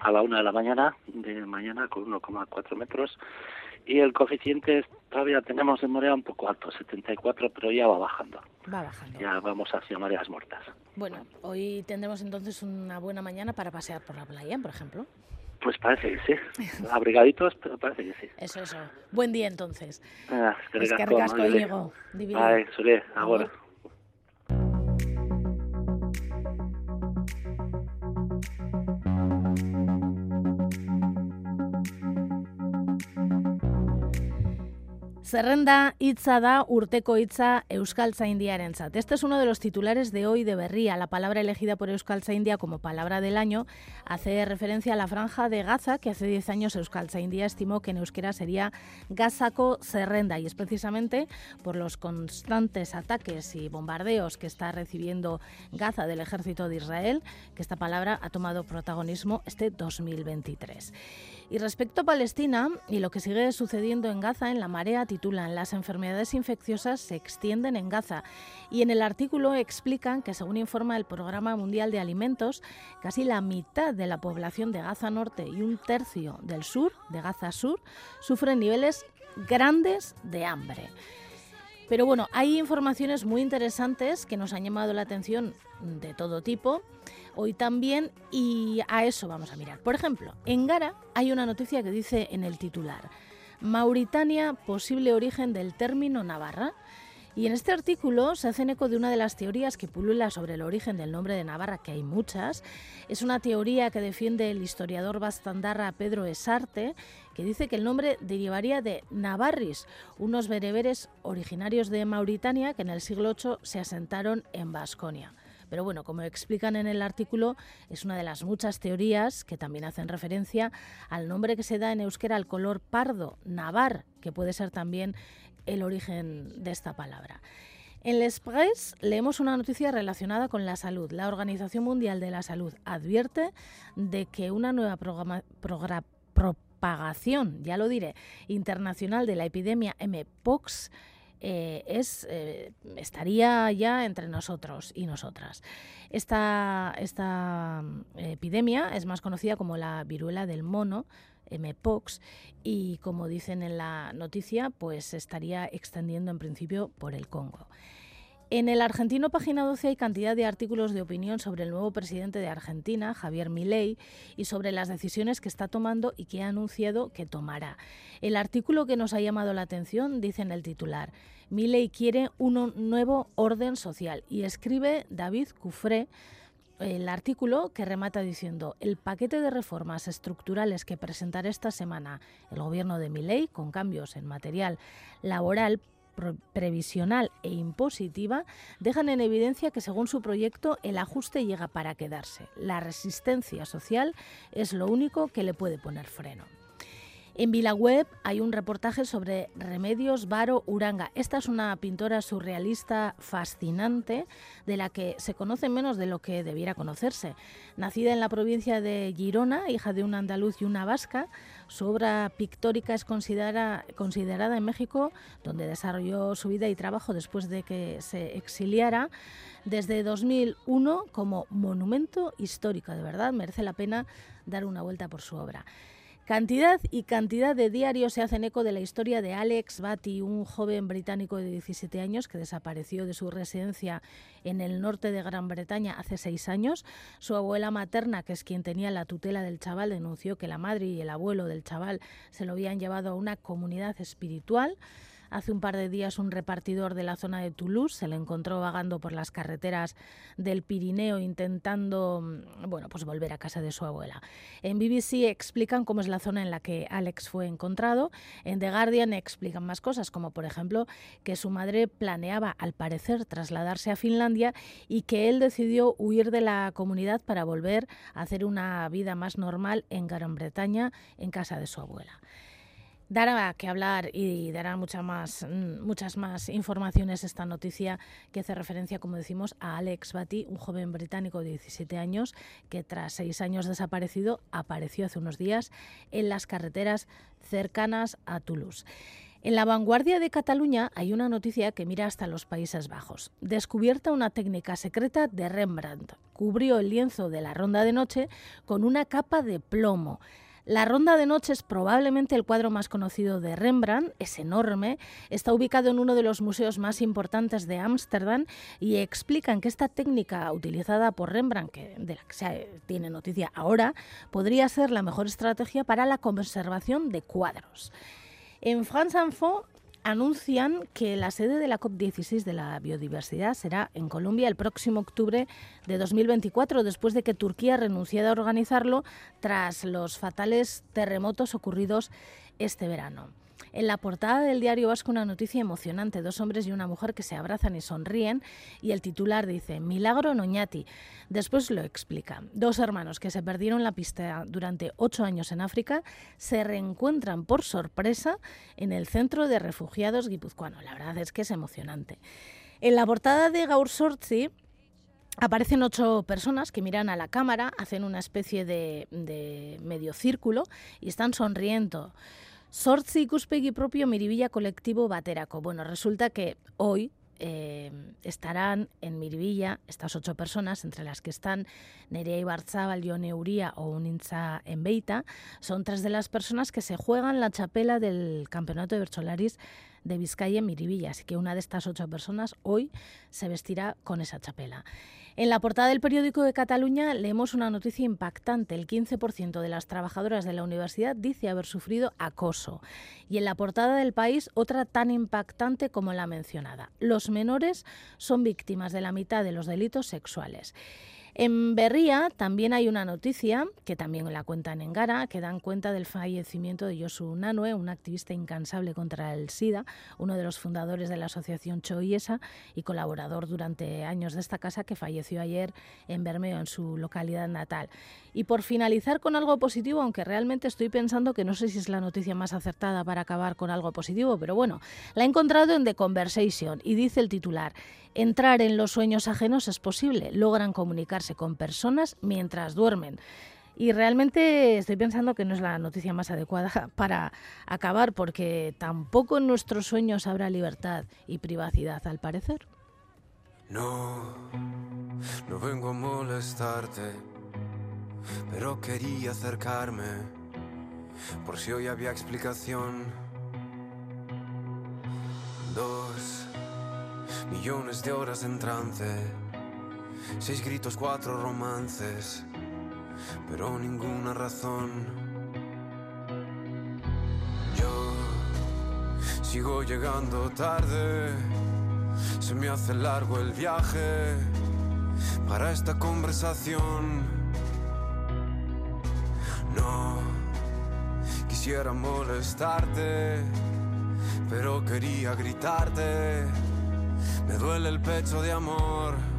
a la una de la mañana, de mañana, con 1,4 metros y el coeficiente es- todavía tenemos de marea un poco alto, 74, pero ya va bajando. Va bajando. Ya vamos hacia mareas muertas. Bueno, hoy tendremos entonces una buena mañana para pasear por la playa, por ejemplo. Pues parece que sí. Abrigaditos, pero parece que sí. Eso, eso. Buen día entonces. Ah, Eskerrik asko, asko, Manuel. Íñigo. Divino. Zerrenda hitza da urteko hitza Euskaltzaindiarentzat. Este es uno de los titulares de hoy de Berría. La palabra elegida por Euskaltzaindia como palabra del año hace referencia a la franja de Gaza que hace 10 años Euskaltzaindia estimó que en euskera sería Gazako Zerrenda y es precisamente por los constantes ataques y bombardeos que está recibiendo Gaza del ejército de Israel que esta palabra ha tomado protagonismo este 2023. Y respecto a Palestina y lo que sigue sucediendo en Gaza, en la marea Las enfermedades infecciosas se extienden en Gaza. Y en el artículo explican que, según informa el Programa Mundial de Alimentos, casi la mitad de la población de Gaza Norte y un tercio del sur, de Gaza Sur, sufren niveles grandes de hambre. Pero bueno, hay informaciones muy interesantes que nos han llamado la atención de todo tipo hoy también y a eso vamos a mirar. Por ejemplo, en Gara hay una noticia que dice en el titular, Mauritania, posible origen del término Navarra. Y en este artículo se hacen eco de una de las teorías que pulula sobre el origen del nombre de Navarra, que hay muchas. Es una teoría que defiende el historiador bastandarra Pedro Esarte, que dice que el nombre derivaría de Navarris, unos bereberes originarios de Mauritania que en el siglo VIII se asentaron en Vasconia. Pero bueno, como explican en el artículo, es una de las muchas teorías que también hacen referencia al nombre que se da en euskera al color pardo, navar, que puede ser también el origen de esta palabra. En l'Express leemos una noticia relacionada con la salud. La Organización Mundial de la Salud advierte de que una nueva propagación, ya lo diré, internacional de la epidemia MPOX eh, es, eh, estaría ya entre nosotros y nosotras. Esta, esta mm, epidemia es más conocida como la viruela del mono, MPOX, y como dicen en la noticia, pues se estaría extendiendo en principio por el Congo. En el argentino Página 12 hay cantidad de artículos de opinión sobre el nuevo presidente de Argentina, Javier Milei, y sobre las decisiones que está tomando y que ha anunciado que tomará. El artículo que nos ha llamado la atención dice en el titular, Milei quiere un nuevo orden social y escribe David Cufré el artículo que remata diciendo el paquete de reformas estructurales que presentará esta semana el gobierno de Milei con cambios en material laboral previsional e impositiva dejan en evidencia que según su proyecto el ajuste llega para quedarse. La resistencia social es lo único que le puede poner freno. En Vilaweb hay un reportaje sobre Remedios Varo Uranga. Esta es una pintora surrealista fascinante de la que se conoce menos de lo que debiera conocerse. Nacida en la provincia de Girona, hija de un andaluz y una vasca, su obra pictórica es considerada, considerada en México, donde desarrolló su vida y trabajo después de que se exiliara, desde 2001 como monumento histórico. De verdad, merece la pena dar una vuelta por su obra. Cantidad y cantidad de diarios se hacen eco de la historia de Alex Batty, un joven británico de 17 años que desapareció de su residencia en el norte de Gran Bretaña hace seis años. Su abuela materna, que es quien tenía la tutela del chaval, denunció que la madre y el abuelo del chaval se lo habían llevado a una comunidad espiritual. Hace un par de días un repartidor de la zona de Toulouse se le encontró vagando por las carreteras del Pirineo intentando mm, bueno, pues volver a casa de su abuela. En BBC explican cómo es la zona en la que Alex fue encontrado. En The Guardian explican más cosas, como por ejemplo que su madre planeaba al parecer trasladarse a Finlandia y que él decidió huir de la comunidad para volver a hacer una vida más normal en Gran Bretaña en casa de su abuela dará que hablar y dará muchas más, mm, muchas más informaciones esta noticia que hace referencia, como decimos, a Alex Batty, un joven británico de 17 años que tras seis años desaparecido apareció hace unos días en las carreteras cercanas a Toulouse. En la vanguardia de Cataluña hay una noticia que mira hasta los Países Bajos. Descubierta una técnica secreta de Rembrandt. Cubrió el lienzo de la ronda de noche con una capa de plomo. La Ronda de Noche es probablemente el cuadro más conocido de Rembrandt, es enorme, está ubicado en uno de los museos más importantes de Ámsterdam y explican que esta técnica utilizada por Rembrandt, que, de la que se tiene noticia ahora, podría ser la mejor estrategia para la conservación de cuadros. En France Info anuncian que la sede de la COP16 de la biodiversidad será en Colombia el próximo octubre de 2024, después de que Turquía renunciara a organizarlo tras los fatales terremotos ocurridos este verano. En la portada del diario vasco una noticia emocionante, dos hombres y una mujer que se abrazan y sonríen y el titular dice Milagro Noñati. Después lo explica. Dos hermanos que se perdieron la pista durante ocho años en África se reencuentran por sorpresa en el centro de refugiados guipuzcoano. La verdad es que es emocionante. En la portada de Gaur Sorzi Aparecen ocho personas que miran a la cámara, hacen una especie de, de medio círculo y están sonriendo. Sortzi ikuspegi propio Miribilla colectivo baterako. Bueno, resulta que hoy eh, estarán en Miribilla estas ocho personas, entre las que están Nerea Ibarzabal, Yone Uría o Unintza Enbeita, son tres de las personas que se juegan la chapela del Campeonato de Bercholaris de Vizcaya en Miribilla. Así que una de estas ocho personas hoy se vestirá con esa chapela. En la portada del periódico de Cataluña leemos una noticia impactante. El 15% de las trabajadoras de la universidad dice haber sufrido acoso. Y en la portada del país otra tan impactante como la mencionada. Los menores son víctimas de la mitad de los delitos sexuales. En Berría también hay una noticia, que también la cuentan en Gara, que dan cuenta del fallecimiento de Josu Nanoe, un activista incansable contra el SIDA, uno de los fundadores de la asociación Choiesa y colaborador durante años de esta casa, que falleció ayer en Bermeo, en su localidad natal. Y por finalizar con algo positivo, aunque realmente estoy pensando que no sé si es la noticia más acertada para acabar con algo positivo, pero bueno, la he encontrado en The Conversation y dice el titular, entrar en los sueños ajenos es posible, logran comunicarse con personas mientras duermen. Y realmente estoy pensando que no es la noticia más adecuada <laughs> para acabar, porque tampoco en nuestros sueños habrá libertad y privacidad, al parecer. No, no vengo a molestarte, pero quería acercarme, por si hoy había explicación. Dos millones de horas en trance, seis gritos, cuatro romances, pero ninguna razón. Yo sigo llegando tarde, se me hace largo el viaje para esta conversación. No quisiera molestarte, pero quería gritarte. Me duele el pecho de amor.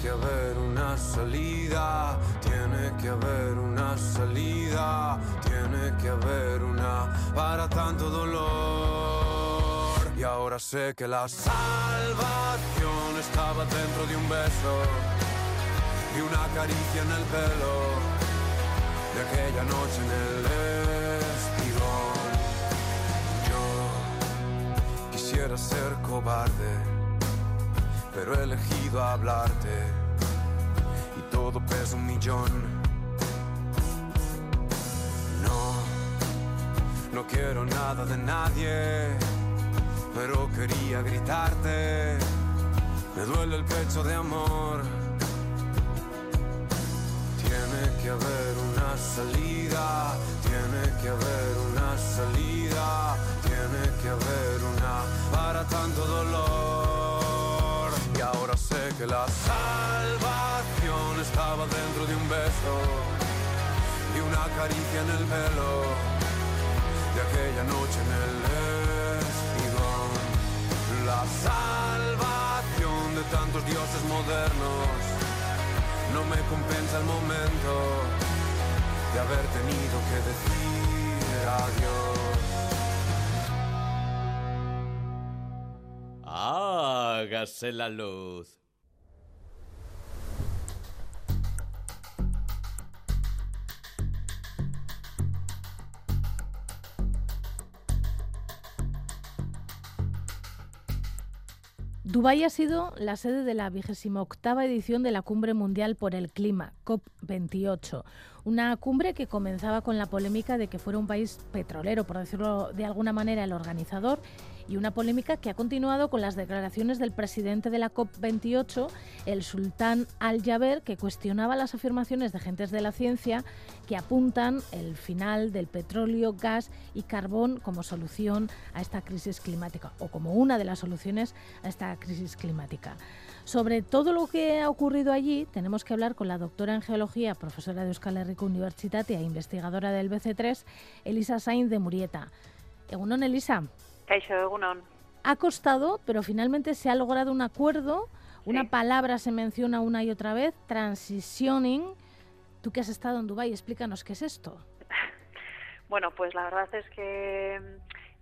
Que haber una salida, tiene que haber una salida, tiene que haber una para tanto dolor. Y ahora sé que la salvación estaba dentro de un beso y una caricia en el pelo de aquella noche en el espigón. Yo quisiera ser cobarde, pero he elegido hablarte y todo pesa un millón. No, no quiero nada de nadie, pero quería gritarte. Me duele el pecho de amor. Tiene que haber una salida, tiene que haber una salida, tiene que haber una para tanto dolor. Que la salvación estaba dentro de un beso y una caricia en el pelo de aquella noche en el espigón. La salvación de tantos dioses modernos no me compensa el momento de haber tenido que decir adiós. Hágase la luz. Dubái ha sido la sede de la vigésima octava edición de la Cumbre Mundial por el Clima, COP28. Una cumbre que comenzaba con la polémica de que fuera un país petrolero, por decirlo de alguna manera, el organizador, y una polémica que ha continuado con las declaraciones del presidente de la COP28, el sultán Al-Jaber, que cuestionaba las afirmaciones de gentes de la ciencia que apuntan el final del petróleo, gas y carbón como solución a esta crisis climática o como una de las soluciones a esta crisis climática. Sobre todo lo que ha ocurrido allí, tenemos que hablar con la doctora en geología, profesora de Euskal Herriko Universitate e investigadora del BC3, Elisa Sainz de Murieta. Egunon, Elisa. Ha costado, pero finalmente se ha logrado un acuerdo. Una palabra se menciona una y otra vez, transitioning. Tú que has estado en Dubái, explícanos qué es esto. Bueno, pues la verdad es que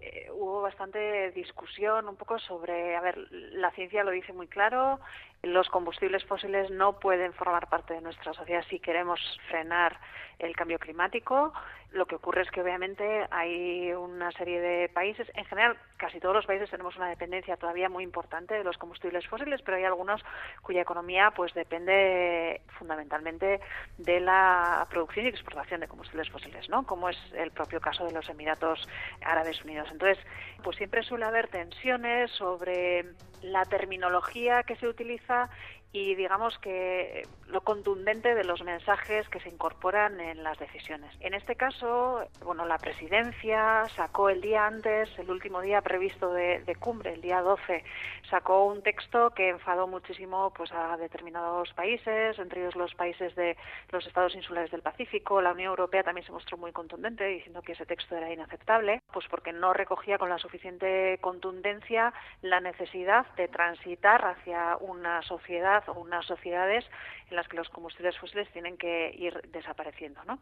eh, hubo bastante discusión un poco sobre, a ver, la ciencia lo dice muy claro, los combustibles fósiles no pueden formar parte de nuestra sociedad si queremos frenar el cambio climático. Lo que ocurre es que obviamente hay una serie de países, en general casi todos los países tenemos una dependencia todavía muy importante de los combustibles fósiles, pero hay algunos cuya economía pues depende fundamentalmente de la producción y exportación de combustibles fósiles, ¿no? Como es el propio caso de los Emiratos Árabes Unidos. Entonces, pues siempre suele haber tensiones sobre la terminología que se utiliza y digamos que lo contundente de los mensajes que se incorporan en las decisiones. En este caso, bueno, la presidencia sacó el día antes, el último día previsto de, cumbre, el día 12, sacó un texto que enfadó muchísimo pues a determinados países, entre ellos los países de los estados insulares del Pacífico. La Unión Europea también se mostró muy contundente diciendo que ese texto era inaceptable, pues porque no recogía con la suficiente contundencia la necesidad de transitar hacia una sociedad o unas sociedades en las que los combustibles fósiles tienen que ir desapareciendo, ¿no?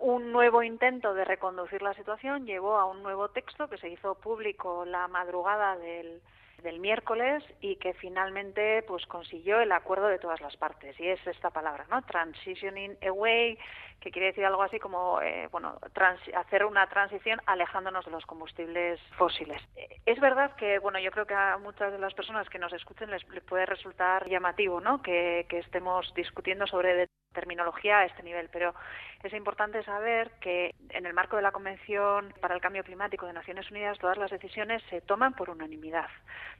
Un nuevo intento de reconducir la situación llevó a un nuevo texto que se hizo público la madrugada del, del miércoles y que finalmente pues consiguió el acuerdo de todas las partes. Y es esta palabra no transitioning away que quiere decir algo así como eh, bueno hacer una transición alejándonos de los combustibles fósiles. Es verdad que bueno yo creo que a muchas de las personas que nos escuchen les, puede resultar llamativo no que, que estemos discutiendo sobre terminología a este nivel, pero es importante saber que en el marco de la Convención para el Cambio Climático de Naciones Unidas todas las decisiones se toman por unanimidad,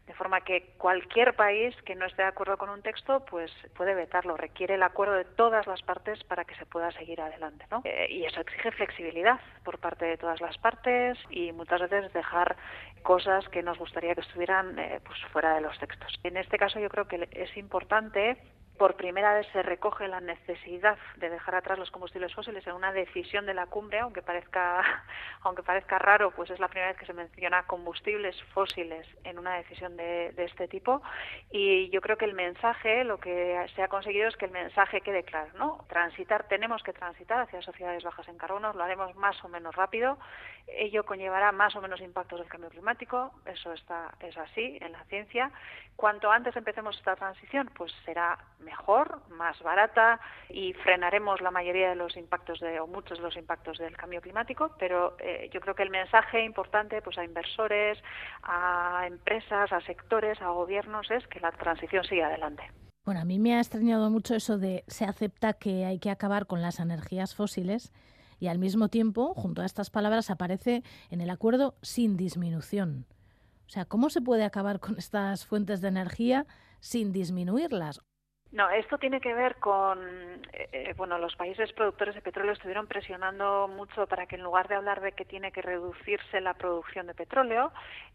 de forma que cualquier país que no esté de acuerdo con un texto pues puede vetarlo, requiere el acuerdo de todas las partes para que se pueda seguir adelante, ¿no? Eh, y eso exige flexibilidad por parte de todas las partes y muchas veces dejar cosas que nos gustaría que estuvieran eh, pues fuera de los textos. En este caso yo creo que es importante por primera vez se recoge la necesidad de dejar atrás los combustibles fósiles en una decisión de la cumbre, aunque parezca, <laughs> aunque parezca raro, pues es la primera vez que se menciona combustibles fósiles en una decisión de, este tipo. Y yo creo que el mensaje, lo que se ha conseguido es que el mensaje quede claro, ¿no? Transitar, tenemos que transitar hacia sociedades bajas en carbono, lo haremos más o menos rápido, ello conllevará más o menos impactos del cambio climático, eso está, es así en la ciencia. Cuanto antes empecemos esta transición, pues será mejor, más barata y frenaremos la mayoría de los impactos de, o muchos de los impactos del cambio climático, pero eh, yo creo que el mensaje importante pues a inversores, a empresas, a sectores, a gobiernos es que la transición siga adelante. Bueno, a mí me ha extrañado mucho eso de se acepta que hay que acabar con las energías fósiles y al mismo tiempo, junto a estas palabras, aparece en el acuerdo sin disminución. O sea, ¿cómo se puede acabar con estas fuentes de energía sin disminuirlas? No, esto tiene que ver con, eh, eh, bueno, los países productores de petróleo estuvieron presionando mucho para que en lugar de hablar de que tiene que reducirse la producción de petróleo,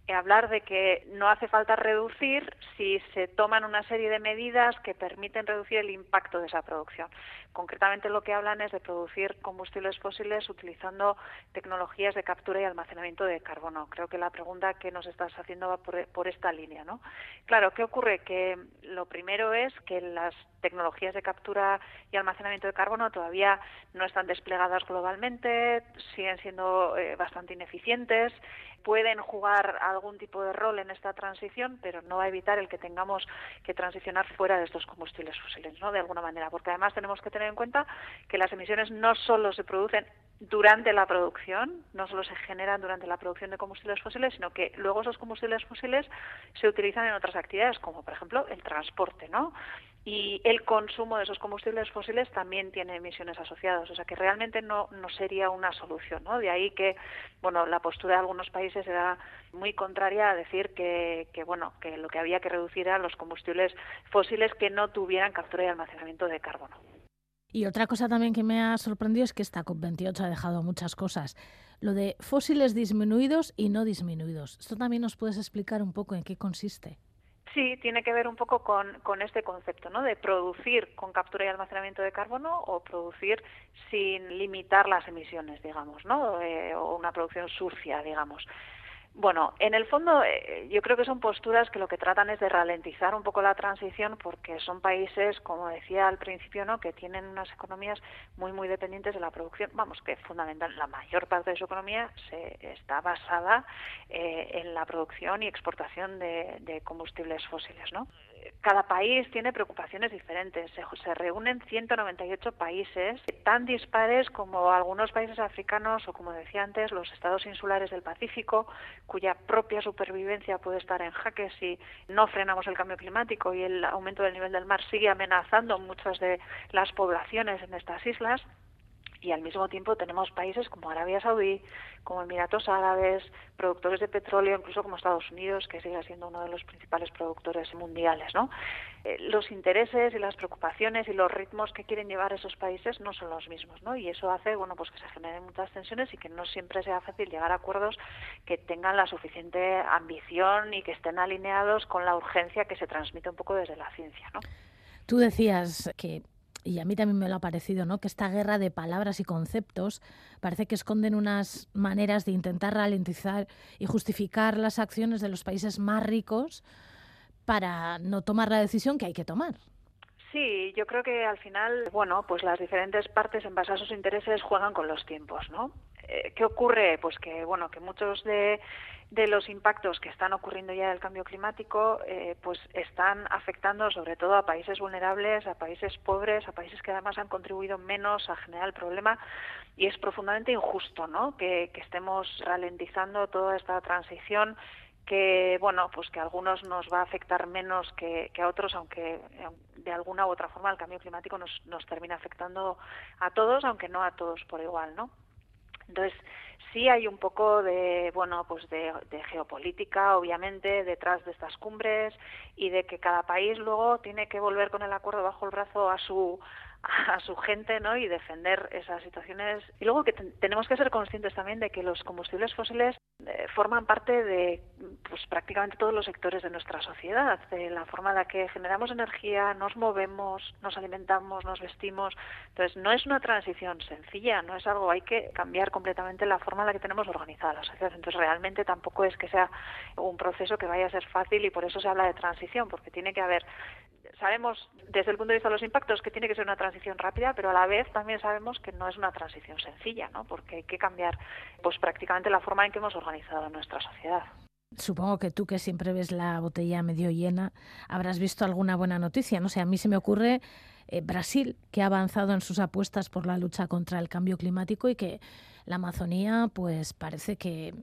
eh, hablar de que no hace falta reducir si se toman una serie de medidas que permiten reducir el impacto de esa producción. Concretamente lo que hablan es de producir combustibles fósiles utilizando tecnologías de captura y almacenamiento de carbono. Creo que la pregunta que nos estás haciendo va por, por esta línea, ¿no? Claro, ¿qué ocurre? Que lo primero es que la las tecnologías de captura y almacenamiento de carbono todavía no están desplegadas globalmente, siguen siendo eh, bastante ineficientes, pueden jugar algún tipo de rol en esta transición, pero no va a evitar el que tengamos que transicionar fuera de estos combustibles fósiles, ¿no? De alguna manera, porque además tenemos que tener en cuenta que las emisiones no solo se producen durante la producción, no solo se generan durante la producción de combustibles fósiles, sino que luego esos combustibles fósiles se utilizan en otras actividades, como por ejemplo el transporte, ¿no? y el consumo de esos combustibles fósiles también tiene emisiones asociadas, o sea que realmente no, no sería una solución, ¿no? De ahí que, bueno, la postura de algunos países era muy contraria a decir que, que bueno, que lo que había que reducir eran los combustibles fósiles que no tuvieran captura y almacenamiento de carbono. Y otra cosa también que me ha sorprendido es que esta COP28 ha dejado muchas cosas. Lo de fósiles disminuidos y no disminuidos. ¿Esto también nos puedes explicar un poco en qué consiste? Sí, tiene que ver un poco con, con, este concepto, ¿no? De producir con captura y almacenamiento de carbono o producir sin limitar las emisiones, digamos, ¿no? Eh, o una producción sucia, digamos. Bueno, en el fondo eh, yo creo que son posturas que lo que tratan es de ralentizar un poco la transición porque son países, como decía al principio, ¿no? que tienen unas economías muy muy dependientes de la producción. Vamos, que fundamental, la mayor parte de su economía se está basada eh, en la producción y exportación de, de combustibles fósiles, ¿no? Cada país tiene preocupaciones diferentes. Se, reúnen 198 países, tan dispares como algunos países africanos o, como decía antes, los estados insulares del Pacífico, cuya propia supervivencia puede estar en jaque si no frenamos el cambio climático y el aumento del nivel del mar sigue amenazando muchas de las poblaciones en estas islas y al mismo tiempo tenemos países como Arabia Saudí, como Emiratos Árabes, productores de petróleo, incluso como Estados Unidos, que sigue siendo uno de los principales productores mundiales, ¿no? Eh, los intereses y las preocupaciones y los ritmos que quieren llevar esos países no son los mismos, ¿no? Y eso hace, bueno, pues que se generen muchas tensiones y que no siempre sea fácil llegar a acuerdos que tengan la suficiente ambición y que estén alineados con la urgencia que se transmite un poco desde la ciencia, ¿no? Tú decías que y a mí también me lo ha parecido, ¿no? Que esta guerra de palabras y conceptos parece que esconden unas maneras de intentar ralentizar y justificar las acciones de los países más ricos para no tomar la decisión que hay que tomar. Sí, yo creo que al final, bueno, pues las diferentes partes en base a sus intereses juegan con los tiempos, ¿no? Eh, ¿Qué ocurre? Pues que, bueno, que muchos de los impactos que están ocurriendo ya del cambio climático, eh, pues están afectando sobre todo a países vulnerables, a países pobres, a países que además han contribuido menos a generar el problema y es profundamente injusto, ¿no? Que, estemos ralentizando toda esta transición que bueno pues que a algunos nos va a afectar menos que, que, a otros aunque de alguna u otra forma el cambio climático nos, nos termina afectando a todos aunque no a todos por igual no entonces sí hay un poco de bueno pues de, geopolítica obviamente detrás de estas cumbres y de que cada país luego tiene que volver con el acuerdo bajo el brazo a su a su gente ¿no? y defender esas situaciones. Y luego que tenemos que ser conscientes también de que los combustibles fósiles eh, forman parte de pues, prácticamente todos los sectores de nuestra sociedad, de la forma en la que generamos energía, nos movemos, nos alimentamos, nos vestimos. Entonces, no es una transición sencilla, no es algo, hay que cambiar completamente la forma en la que tenemos organizada la sociedad. Entonces, realmente tampoco es que sea un proceso que vaya a ser fácil y por eso se habla de transición, porque tiene que haber sabemos desde el punto de vista de los impactos que tiene que ser una transición rápida, pero a la vez también sabemos que no es una transición sencilla, ¿no? Porque hay que cambiar pues prácticamente la forma en que hemos organizado nuestra sociedad. Supongo que tú que siempre ves la botella medio llena, habrás visto alguna buena noticia, no sé, a mí se me ocurre eh, Brasil, que ha avanzado en sus apuestas por la lucha contra el cambio climático y que la Amazonía pues parece que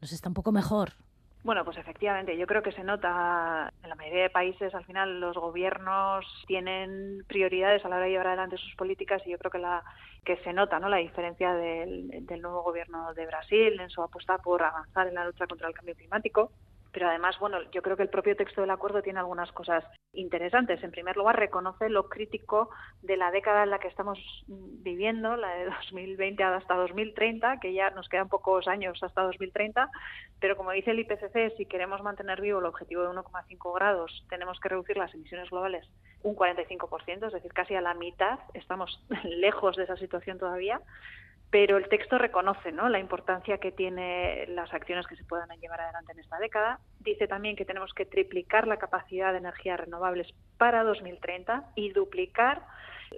nos está un poco mejor. Bueno, pues efectivamente, yo creo que se nota en la mayoría de países, al final los gobiernos tienen prioridades a la hora de llevar adelante sus políticas y yo creo que la que se nota ¿no? la diferencia del, del nuevo gobierno de Brasil en su apuesta por avanzar en la lucha contra el cambio climático pero además, bueno, yo creo que el propio texto del acuerdo tiene algunas cosas interesantes. En primer lugar, reconoce lo crítico de la década en la que estamos viviendo, la de <laughs> 2020 hasta 2030, que ya nos quedan pocos años hasta 2030, pero como dice el IPCC, si queremos mantener vivo el objetivo de 1,5 grados, tenemos que reducir las emisiones globales un 45%, es decir, casi a la mitad. Estamos <laughs> lejos de esa situación todavía pero el texto reconoce ¿no? la importancia que tiene las acciones que se puedan llevar adelante en esta década. Dice también que tenemos que triplicar la capacidad de energías renovables para 2030 y duplicar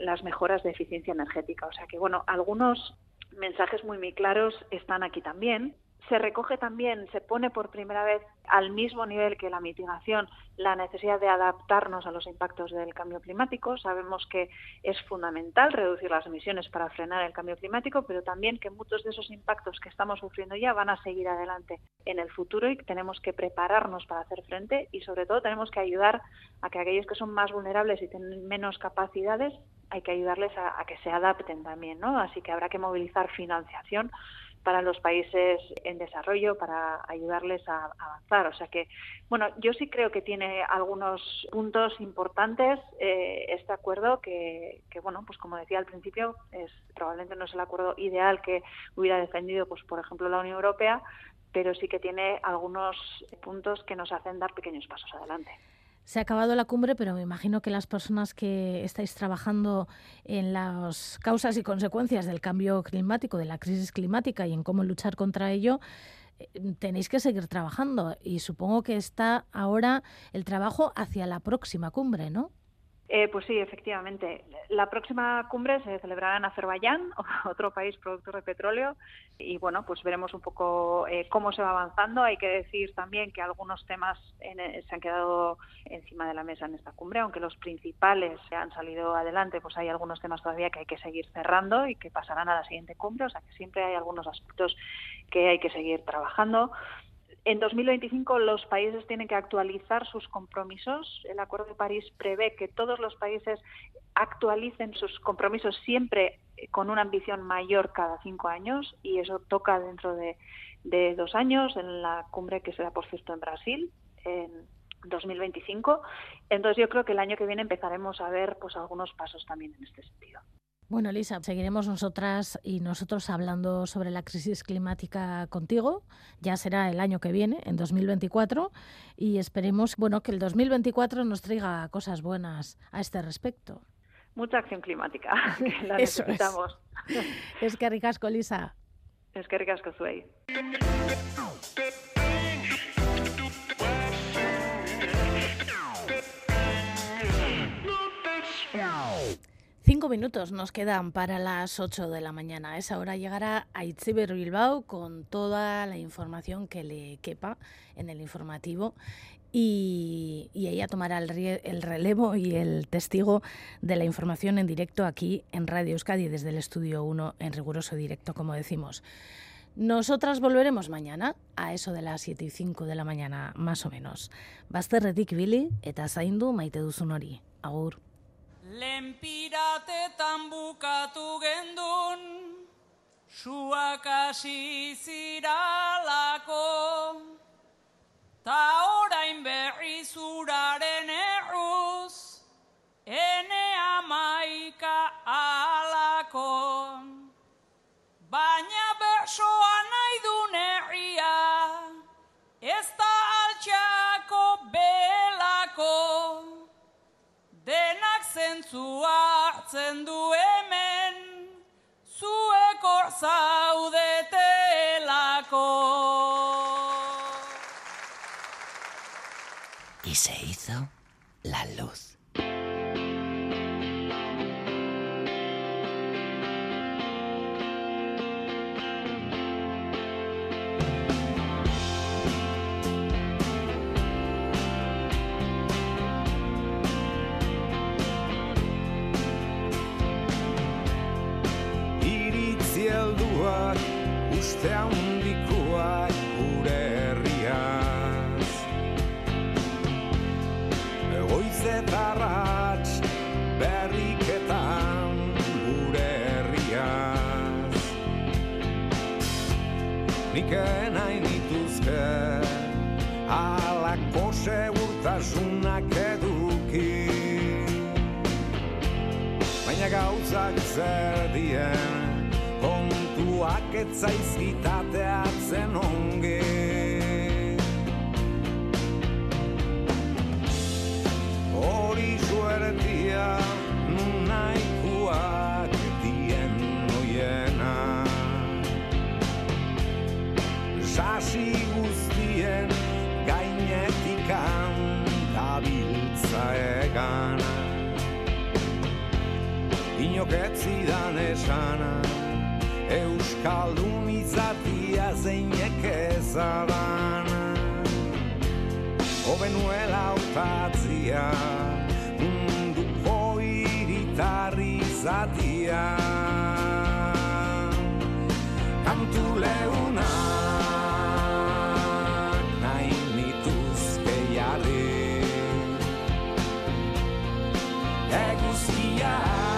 las mejoras de eficiencia energética. O sea que, bueno, algunos mensajes muy, muy claros están aquí también se recoge también, se pone por primera vez al mismo nivel que la mitigación la necesidad de adaptarnos a los impactos del cambio climático. Sabemos que es fundamental reducir las emisiones para frenar el cambio climático, pero también que muchos de esos impactos que estamos sufriendo ya van a seguir adelante en el futuro y tenemos que prepararnos para hacer frente y sobre todo tenemos que ayudar a que aquellos que son más vulnerables y tienen menos capacidades hay que ayudarles a, a que se adapten también, ¿no? Así que habrá que movilizar financiación para los países en desarrollo para ayudarles a, avanzar. O sea que, bueno, yo sí creo que tiene algunos puntos importantes eh, este acuerdo que, que, bueno, pues como decía al principio, es probablemente no es el acuerdo ideal que hubiera defendido, pues por ejemplo, la Unión Europea, pero sí que tiene algunos puntos que nos hacen dar pequeños pasos adelante. Se ha acabado la cumbre, pero me imagino que las personas que estáis trabajando en las causas y consecuencias del cambio climático, de la crisis climática y en cómo luchar contra ello, eh, tenéis que seguir trabajando y supongo que está ahora el trabajo hacia la próxima cumbre, ¿no? Eh, pues sí, efectivamente. La próxima cumbre se celebrará en Azerbaiyán, <laughs> otro país productor de petróleo, y bueno, pues veremos un poco eh, cómo se va avanzando. Hay que decir también que algunos temas en, eh, se han quedado encima de la mesa en esta cumbre, aunque los principales han salido adelante, pues hay algunos temas todavía que hay que seguir cerrando y que pasarán a la siguiente cumbre, o sea que siempre hay algunos aspectos que hay que seguir trabajando. En 2025 los países tienen que actualizar sus compromisos. El Acuerdo de París prevé que todos los países actualicen sus compromisos siempre con una ambición mayor cada cinco años y eso toca dentro de, de dos años en la cumbre que será, por cierto, en Brasil. En, 2025. Entonces yo creo que el año que viene empezaremos a ver pues algunos pasos también en este sentido. Bueno, Elisa, seguiremos nosotras y nosotros hablando sobre la crisis climática contigo. Ya será el año que viene, en 2024, y esperemos, bueno, que el 2024 nos traiga cosas buenas a este respecto. Mucha acción climática, <laughs> que la necesitamos. Es. es que ricasco, Elisa. Es que ricasco, Zuey. Cinco minutos nos quedan para las 8 de la mañana. A esa hora llegará a Itziber Bilbao con toda la información que le quepa en el informativo y, y ella tomará el, el, relevo y el testigo de la información en directo aquí en Radio Euskadi desde el Estudio 1 en riguroso directo, como decimos. Nosotras volveremos mañana a eso de las 7 y 5 de la mañana, más o menos. Bazterretik bili eta zaindu maite duzun. Agur. Lenpiratetan bukatu gendun, suak hasi ziralako, ta orain berri zuraren erruz, ene amaika alako. Baina bersoa zua hartzen du hemen, zueko zaude. egos que